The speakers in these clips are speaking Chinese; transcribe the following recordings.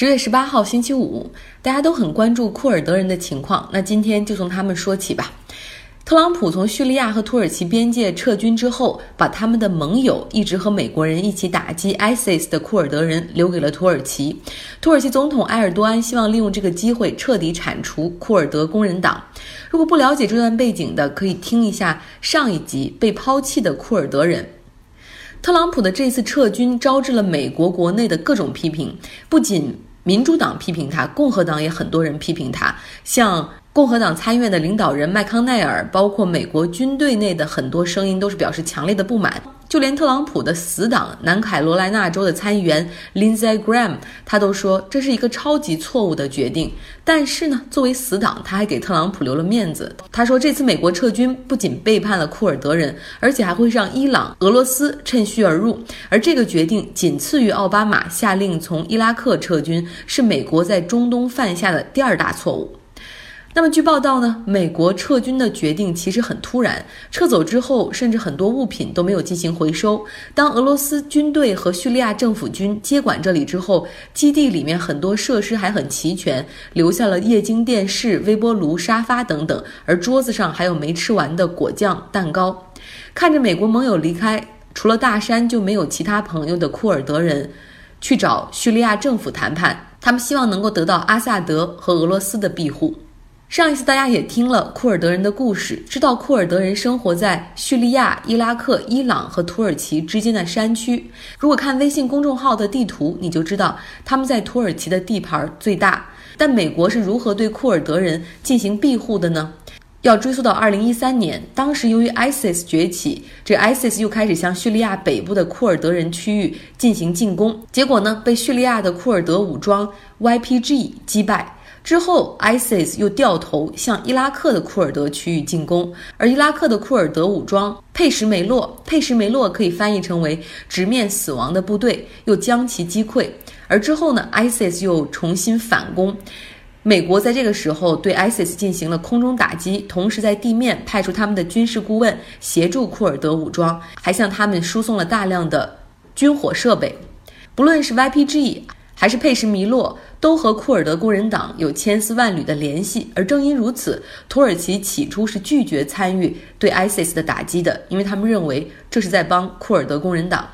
十月十八号星期五，大家都很关注库尔德人的情况。那今天就从他们说起吧。特朗普从叙利亚和土耳其边界撤军之后，把他们的盟友一直和美国人一起打击 ISIS 的库尔德人留给了土耳其。土耳其总统埃尔多安希望利用这个机会彻底铲除库尔德工人党。如果不了解这段背景的，可以听一下上一集《被抛弃的库尔德人》。特朗普的这次撤军招致了美国国内的各种批评，不仅民主党批评他，共和党也很多人批评他，像。共和党参议院的领导人麦康奈尔，包括美国军队内的很多声音都是表示强烈的不满。就连特朗普的死党南卡罗来纳州的参议员 Lindsey Graham，他都说这是一个超级错误的决定。但是呢，作为死党，他还给特朗普留了面子。他说，这次美国撤军不仅背叛了库尔德人，而且还会让伊朗、俄罗斯趁虚而入。而这个决定仅次于奥巴马下令从伊拉克撤军，是美国在中东犯下的第二大错误。那么，据报道呢，美国撤军的决定其实很突然，撤走之后，甚至很多物品都没有进行回收。当俄罗斯军队和叙利亚政府军接管这里之后，基地里面很多设施还很齐全，留下了液晶电视、微波炉、沙发等等，而桌子上还有没吃完的果酱、蛋糕。看着美国盟友离开，除了大山就没有其他朋友的库尔德人，去找叙利亚政府谈判，他们希望能够得到阿萨德和俄罗斯的庇护。上一次大家也听了库尔德人的故事，知道库尔德人生活在叙利亚、伊拉克、伊朗和土耳其之间的山区。如果看微信公众号的地图，你就知道他们在土耳其的地盘最大。但美国是如何对库尔德人进行庇护的呢？要追溯到二零一三年，当时由于 ISIS 崛起，这 ISIS 又开始向叙利亚北部的库尔德人区域进行进攻，结果呢，被叙利亚的库尔德武装 YPG 击败。之后，ISIS 又掉头向伊拉克的库尔德区域进攻，而伊拉克的库尔德武装佩什梅洛，佩什梅洛可以翻译成为直面死亡的部队，又将其击溃。而之后呢，ISIS 又重新反攻，美国在这个时候对 ISIS 进行了空中打击，同时在地面派出他们的军事顾问协助库尔德武装，还向他们输送了大量的军火设备，不论是 YPG。还是佩什米洛都和库尔德工人党有千丝万缕的联系，而正因如此，土耳其起初是拒绝参与对 ISIS 的打击的，因为他们认为这是在帮库尔德工人党。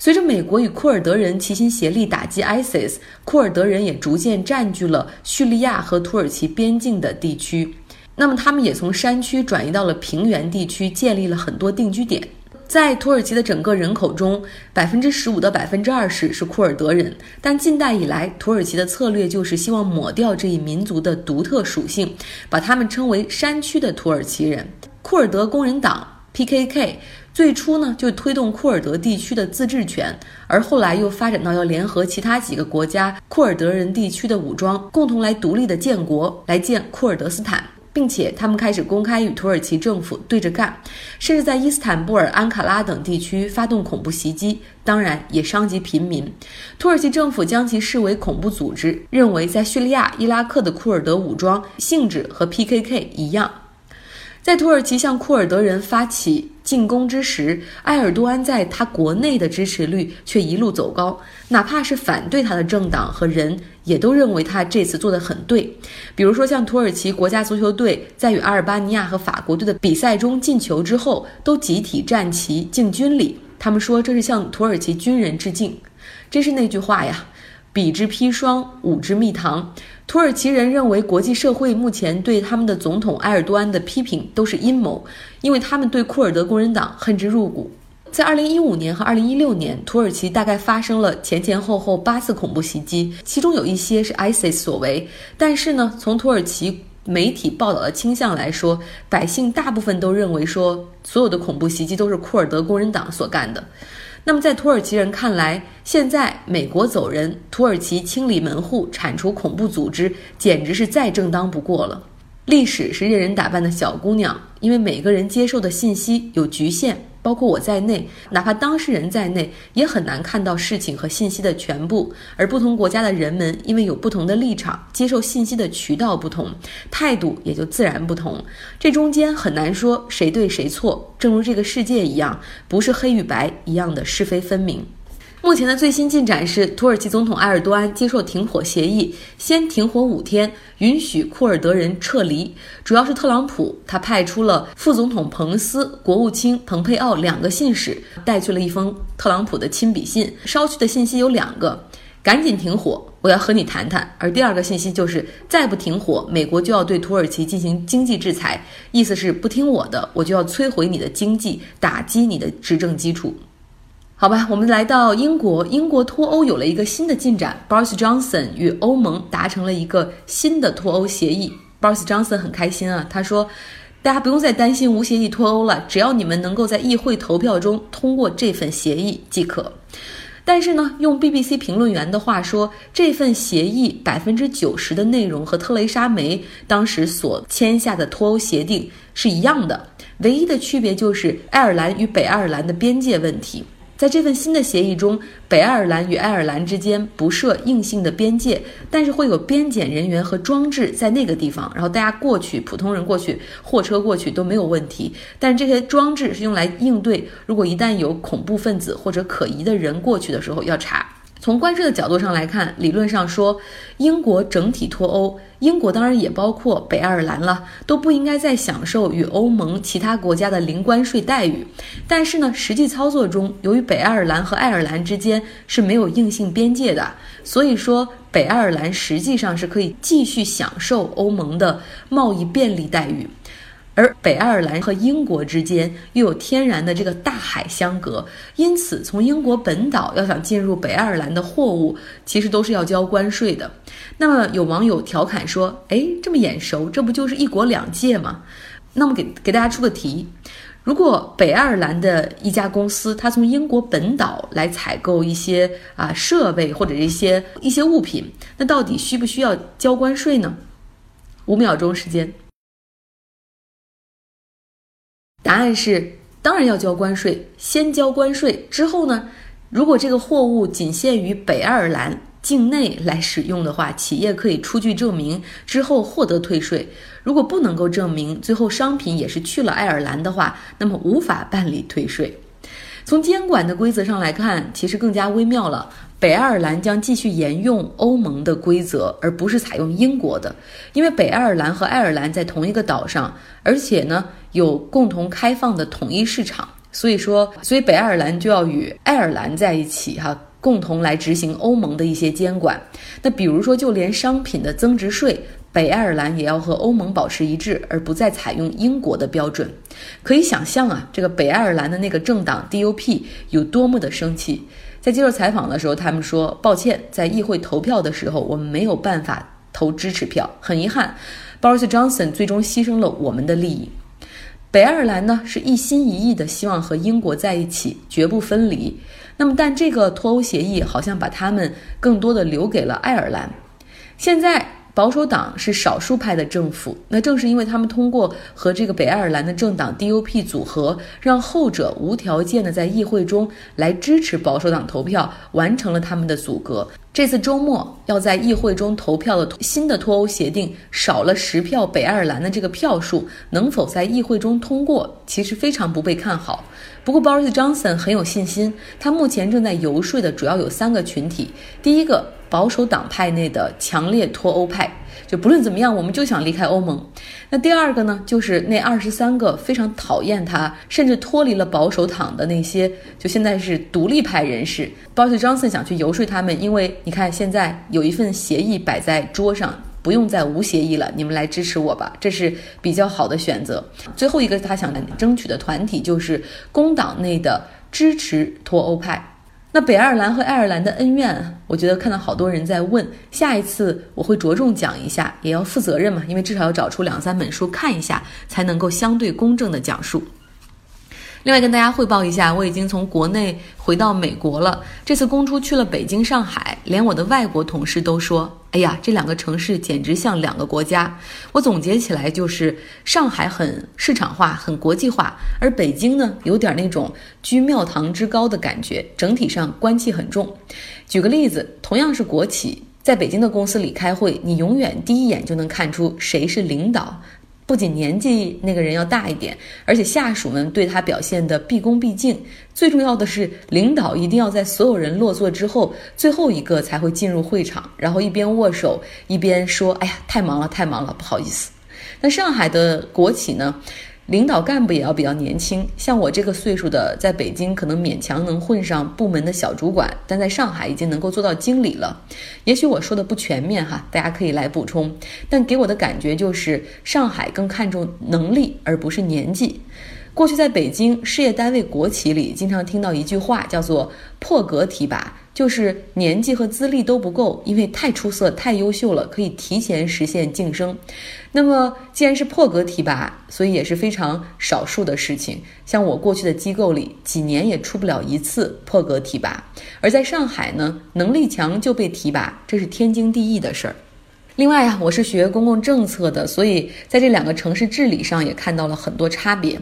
随着美国与库尔德人齐心协力打击 ISIS，库尔德人也逐渐占据了叙利亚和土耳其边境的地区，那么他们也从山区转移到了平原地区，建立了很多定居点。在土耳其的整个人口中，百分之十五到百分之二十是库尔德人。但近代以来，土耳其的策略就是希望抹掉这一民族的独特属性，把他们称为“山区的土耳其人”。库尔德工人党 （PKK） 最初呢就推动库尔德地区的自治权，而后来又发展到要联合其他几个国家库尔德人地区的武装，共同来独立的建国，来建库尔德斯坦。并且他们开始公开与土耳其政府对着干，甚至在伊斯坦布尔、安卡拉等地区发动恐怖袭击，当然也伤及平民。土耳其政府将其视为恐怖组织，认为在叙利亚、伊拉克的库尔德武装性质和 PKK 一样。在土耳其向库尔德人发起进攻之时，埃尔多安在他国内的支持率却一路走高，哪怕是反对他的政党和人也都认为他这次做得很对。比如说，像土耳其国家足球队在与阿尔巴尼亚和法国队的比赛中进球之后，都集体站旗敬军礼，他们说这是向土耳其军人致敬。真是那句话呀。彼之砒霜，吾之蜜糖。土耳其人认为，国际社会目前对他们的总统埃尔多安的批评都是阴谋，因为他们对库尔德工人党恨之入骨。在2015年和2016年，土耳其大概发生了前前后后八次恐怖袭击，其中有一些是 ISIS 所为。但是呢，从土耳其媒体报道的倾向来说，百姓大部分都认为说，所有的恐怖袭击都是库尔德工人党所干的。那么，在土耳其人看来，现在美国走人，土耳其清理门户、铲除恐怖组织，简直是再正当不过了。历史是任人打扮的小姑娘，因为每个人接受的信息有局限。包括我在内，哪怕当事人在内，也很难看到事情和信息的全部。而不同国家的人们，因为有不同的立场，接受信息的渠道不同，态度也就自然不同。这中间很难说谁对谁错，正如这个世界一样，不是黑与白一样的是非分明。目前的最新进展是，土耳其总统埃尔多安接受停火协议，先停火五天，允许库尔德人撤离。主要是特朗普，他派出了副总统彭斯、国务卿蓬佩奥两个信使，带去了一封特朗普的亲笔信。捎去的信息有两个：赶紧停火，我要和你谈谈。而第二个信息就是，再不停火，美国就要对土耳其进行经济制裁，意思是不听我的，我就要摧毁你的经济，打击你的执政基础。好吧，我们来到英国。英国脱欧有了一个新的进展，Boris Johnson 与欧盟达成了一个新的脱欧协议。Boris Johnson 很开心啊，他说：“大家不用再担心无协议脱欧了，只要你们能够在议会投票中通过这份协议即可。”但是呢，用 BBC 评论员的话说，这份协议百分之九十的内容和特蕾莎梅当时所签下的脱欧协定是一样的，唯一的区别就是爱尔兰与北爱尔兰的边界问题。在这份新的协议中，北爱尔兰与爱尔兰之间不设硬性的边界，但是会有边检人员和装置在那个地方，然后大家过去，普通人过去，货车过去都没有问题。但这些装置是用来应对，如果一旦有恐怖分子或者可疑的人过去的时候要查。从关税的角度上来看，理论上说，英国整体脱欧，英国当然也包括北爱尔兰了，都不应该再享受与欧盟其他国家的零关税待遇。但是呢，实际操作中，由于北爱尔兰和爱尔兰之间是没有硬性边界的，所以说北爱尔兰实际上是可以继续享受欧盟的贸易便利待遇。而北爱尔兰和英国之间又有天然的这个大海相隔，因此从英国本岛要想进入北爱尔兰的货物，其实都是要交关税的。那么有网友调侃说：“哎，这么眼熟，这不就是一国两界吗？”那么给给大家出个题：如果北爱尔兰的一家公司，它从英国本岛来采购一些啊设备或者一些一些物品，那到底需不需要交关税呢？五秒钟时间。答案是，当然要交关税。先交关税之后呢，如果这个货物仅限于北爱尔兰境内来使用的话，企业可以出具证明之后获得退税。如果不能够证明，最后商品也是去了爱尔兰的话，那么无法办理退税。从监管的规则上来看，其实更加微妙了。北爱尔兰将继续沿用欧盟的规则，而不是采用英国的，因为北爱尔兰和爱尔兰在同一个岛上，而且呢有共同开放的统一市场，所以说，所以北爱尔兰就要与爱尔兰在一起哈，共同来执行欧盟的一些监管。那比如说，就连商品的增值税，北爱尔兰也要和欧盟保持一致，而不再采用英国的标准。可以想象啊，这个北爱尔兰的那个政党 DUP 有多么的生气。在接受采访的时候，他们说：“抱歉，在议会投票的时候，我们没有办法投支持票，很遗憾，Boris Johnson 最终牺牲了我们的利益。”北爱尔兰呢是一心一意的希望和英国在一起，绝不分离。那么，但这个脱欧协议好像把他们更多的留给了爱尔兰。现在。保守党是少数派的政府，那正是因为他们通过和这个北爱尔兰的政党 DUP 组合，让后者无条件的在议会中来支持保守党投票，完成了他们的阻隔。这次周末要在议会中投票的新的脱欧协定，少了十票北爱尔兰的这个票数，能否在议会中通过，其实非常不被看好。不过，Boris Johnson 很有信心，他目前正在游说的主要有三个群体，第一个。保守党派内的强烈脱欧派，就不论怎么样，我们就想离开欧盟。那第二个呢，就是那二十三个非常讨厌他，甚至脱离了保守党的那些，就现在是独立派人士。Boris Johnson 想去游说他们，因为你看现在有一份协议摆在桌上，不用再无协议了，你们来支持我吧，这是比较好的选择。最后一个他想争取的团体就是工党内的支持脱欧派。那北爱尔兰和爱尔兰的恩怨，我觉得看到好多人在问，下一次我会着重讲一下，也要负责任嘛，因为至少要找出两三本书看一下，才能够相对公正的讲述。另外跟大家汇报一下，我已经从国内回到美国了。这次公出去了北京、上海，连我的外国同事都说：“哎呀，这两个城市简直像两个国家。”我总结起来就是，上海很市场化、很国际化，而北京呢，有点那种居庙堂之高的感觉，整体上官气很重。举个例子，同样是国企，在北京的公司里开会，你永远第一眼就能看出谁是领导。不仅年纪那个人要大一点，而且下属们对他表现的毕恭毕敬。最重要的是，领导一定要在所有人落座之后，最后一个才会进入会场，然后一边握手一边说：“哎呀，太忙了，太忙了，不好意思。”那上海的国企呢？领导干部也要比较年轻，像我这个岁数的，在北京可能勉强能混上部门的小主管，但在上海已经能够做到经理了。也许我说的不全面哈，大家可以来补充。但给我的感觉就是，上海更看重能力而不是年纪。过去在北京事业单位国企里，经常听到一句话，叫做“破格提拔”。就是年纪和资历都不够，因为太出色、太优秀了，可以提前实现晋升。那么，既然是破格提拔，所以也是非常少数的事情。像我过去的机构里，几年也出不了一次破格提拔。而在上海呢，能力强就被提拔，这是天经地义的事儿。另外呀，我是学公共政策的，所以在这两个城市治理上也看到了很多差别。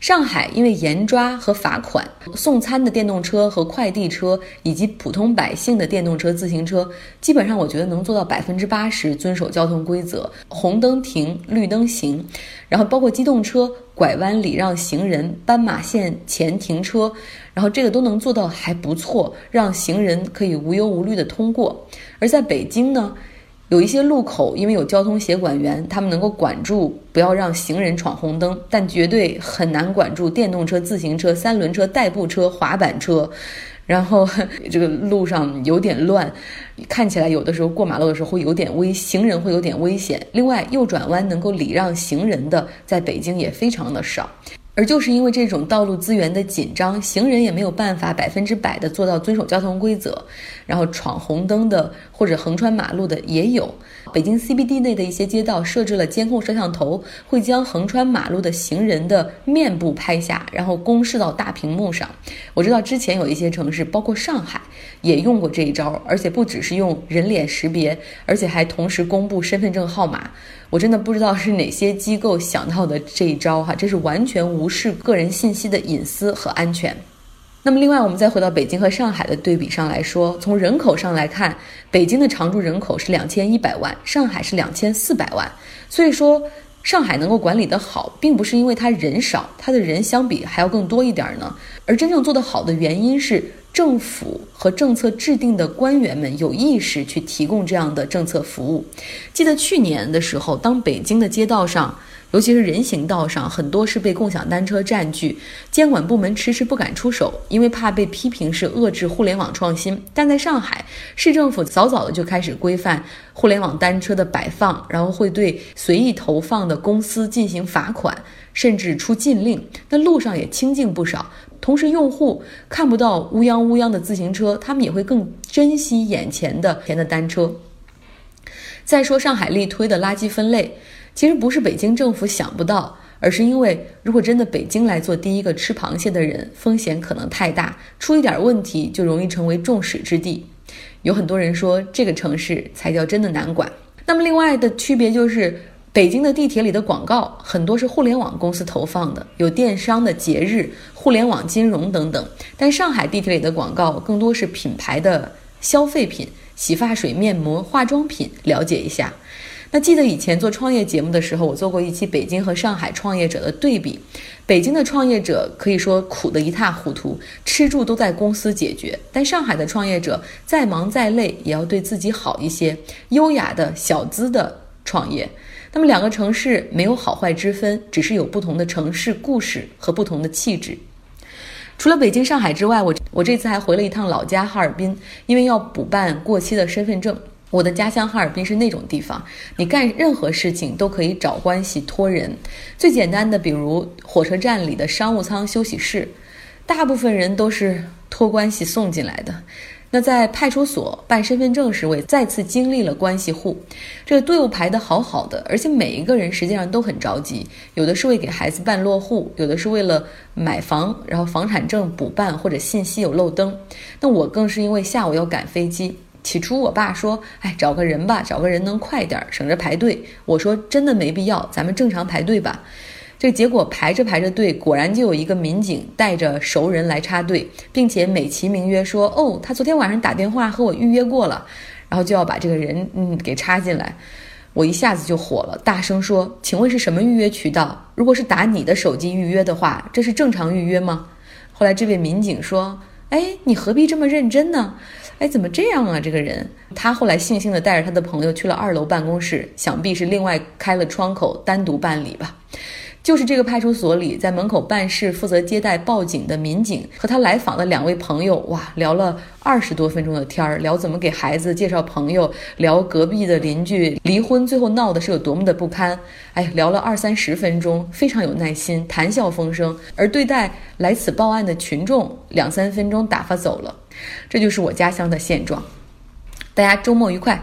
上海因为严抓和罚款，送餐的电动车和快递车，以及普通百姓的电动车、自行车，基本上我觉得能做到百分之八十遵守交通规则，红灯停，绿灯行。然后包括机动车拐弯礼让行人，斑马线前停车，然后这个都能做到还不错，让行人可以无忧无虑的通过。而在北京呢？有一些路口，因为有交通协管员，他们能够管住，不要让行人闯红灯，但绝对很难管住电动车、自行车、三轮车、代步车、滑板车。然后这个路上有点乱，看起来有的时候过马路的时候会有点危，行人会有点危险。另外，右转弯能够礼让行人的，在北京也非常的少。而就是因为这种道路资源的紧张，行人也没有办法百分之百的做到遵守交通规则，然后闯红灯的或者横穿马路的也有。北京 CBD 内的一些街道设置了监控摄像头，会将横穿马路的行人的面部拍下，然后公示到大屏幕上。我知道之前有一些城市，包括上海，也用过这一招，而且不只是用人脸识别，而且还同时公布身份证号码。我真的不知道是哪些机构想到的这一招哈，这是完全无视个人信息的隐私和安全。那么，另外我们再回到北京和上海的对比上来说，从人口上来看，北京的常住人口是两千一百万，上海是两千四百万。所以说，上海能够管理得好，并不是因为它人少，它的人相比还要更多一点呢，而真正做得好的原因是。政府和政策制定的官员们有意识去提供这样的政策服务。记得去年的时候，当北京的街道上，尤其是人行道上，很多是被共享单车占据，监管部门迟迟不敢出手，因为怕被批评是遏制互联网创新。但在上海，市政府早早的就开始规范互联网单车的摆放，然后会对随意投放的公司进行罚款，甚至出禁令。那路上也清静不少。同时，用户看不到乌泱乌泱的自行车，他们也会更珍惜眼前的前的单车。再说上海力推的垃圾分类，其实不是北京政府想不到，而是因为如果真的北京来做第一个吃螃蟹的人，风险可能太大，出一点问题就容易成为众矢之的。有很多人说这个城市才叫真的难管。那么另外的区别就是。北京的地铁里的广告很多是互联网公司投放的，有电商的节日、互联网金融等等。但上海地铁里的广告更多是品牌的消费品，洗发水、面膜、化妆品。了解一下。那记得以前做创业节目的时候，我做过一期北京和上海创业者的对比。北京的创业者可以说苦得一塌糊涂，吃住都在公司解决；但上海的创业者再忙再累，也要对自己好一些，优雅的小资的创业。那么两个城市没有好坏之分，只是有不同的城市故事和不同的气质。除了北京、上海之外，我我这次还回了一趟老家哈尔滨，因为要补办过期的身份证。我的家乡哈尔滨是那种地方，你干任何事情都可以找关系托人。最简单的，比如火车站里的商务舱休息室，大部分人都是托关系送进来的。那在派出所办身份证时，我也再次经历了关系户，这个队伍排得好好的，而且每一个人实际上都很着急，有的是为给孩子办落户，有的是为了买房，然后房产证补办或者信息有漏登。那我更是因为下午要赶飞机。起初我爸说：“哎，找个人吧，找个人能快点儿，省着排队。”我说：“真的没必要，咱们正常排队吧。”这结果排着排着队，果然就有一个民警带着熟人来插队，并且美其名曰说：“哦，他昨天晚上打电话和我预约过了，然后就要把这个人嗯给插进来。”我一下子就火了，大声说：“请问是什么预约渠道？如果是打你的手机预约的话，这是正常预约吗？”后来这位民警说：“哎，你何必这么认真呢？哎，怎么这样啊？这个人。”他后来悻悻地带着他的朋友去了二楼办公室，想必是另外开了窗口单独办理吧。就是这个派出所里，在门口办事、负责接待报警的民警和他来访的两位朋友，哇，聊了二十多分钟的天儿，聊怎么给孩子介绍朋友，聊隔壁的邻居离婚，最后闹的是有多么的不堪。哎，聊了二三十分钟，非常有耐心，谈笑风生。而对待来此报案的群众，两三分钟打发走了。这就是我家乡的现状。大家周末愉快。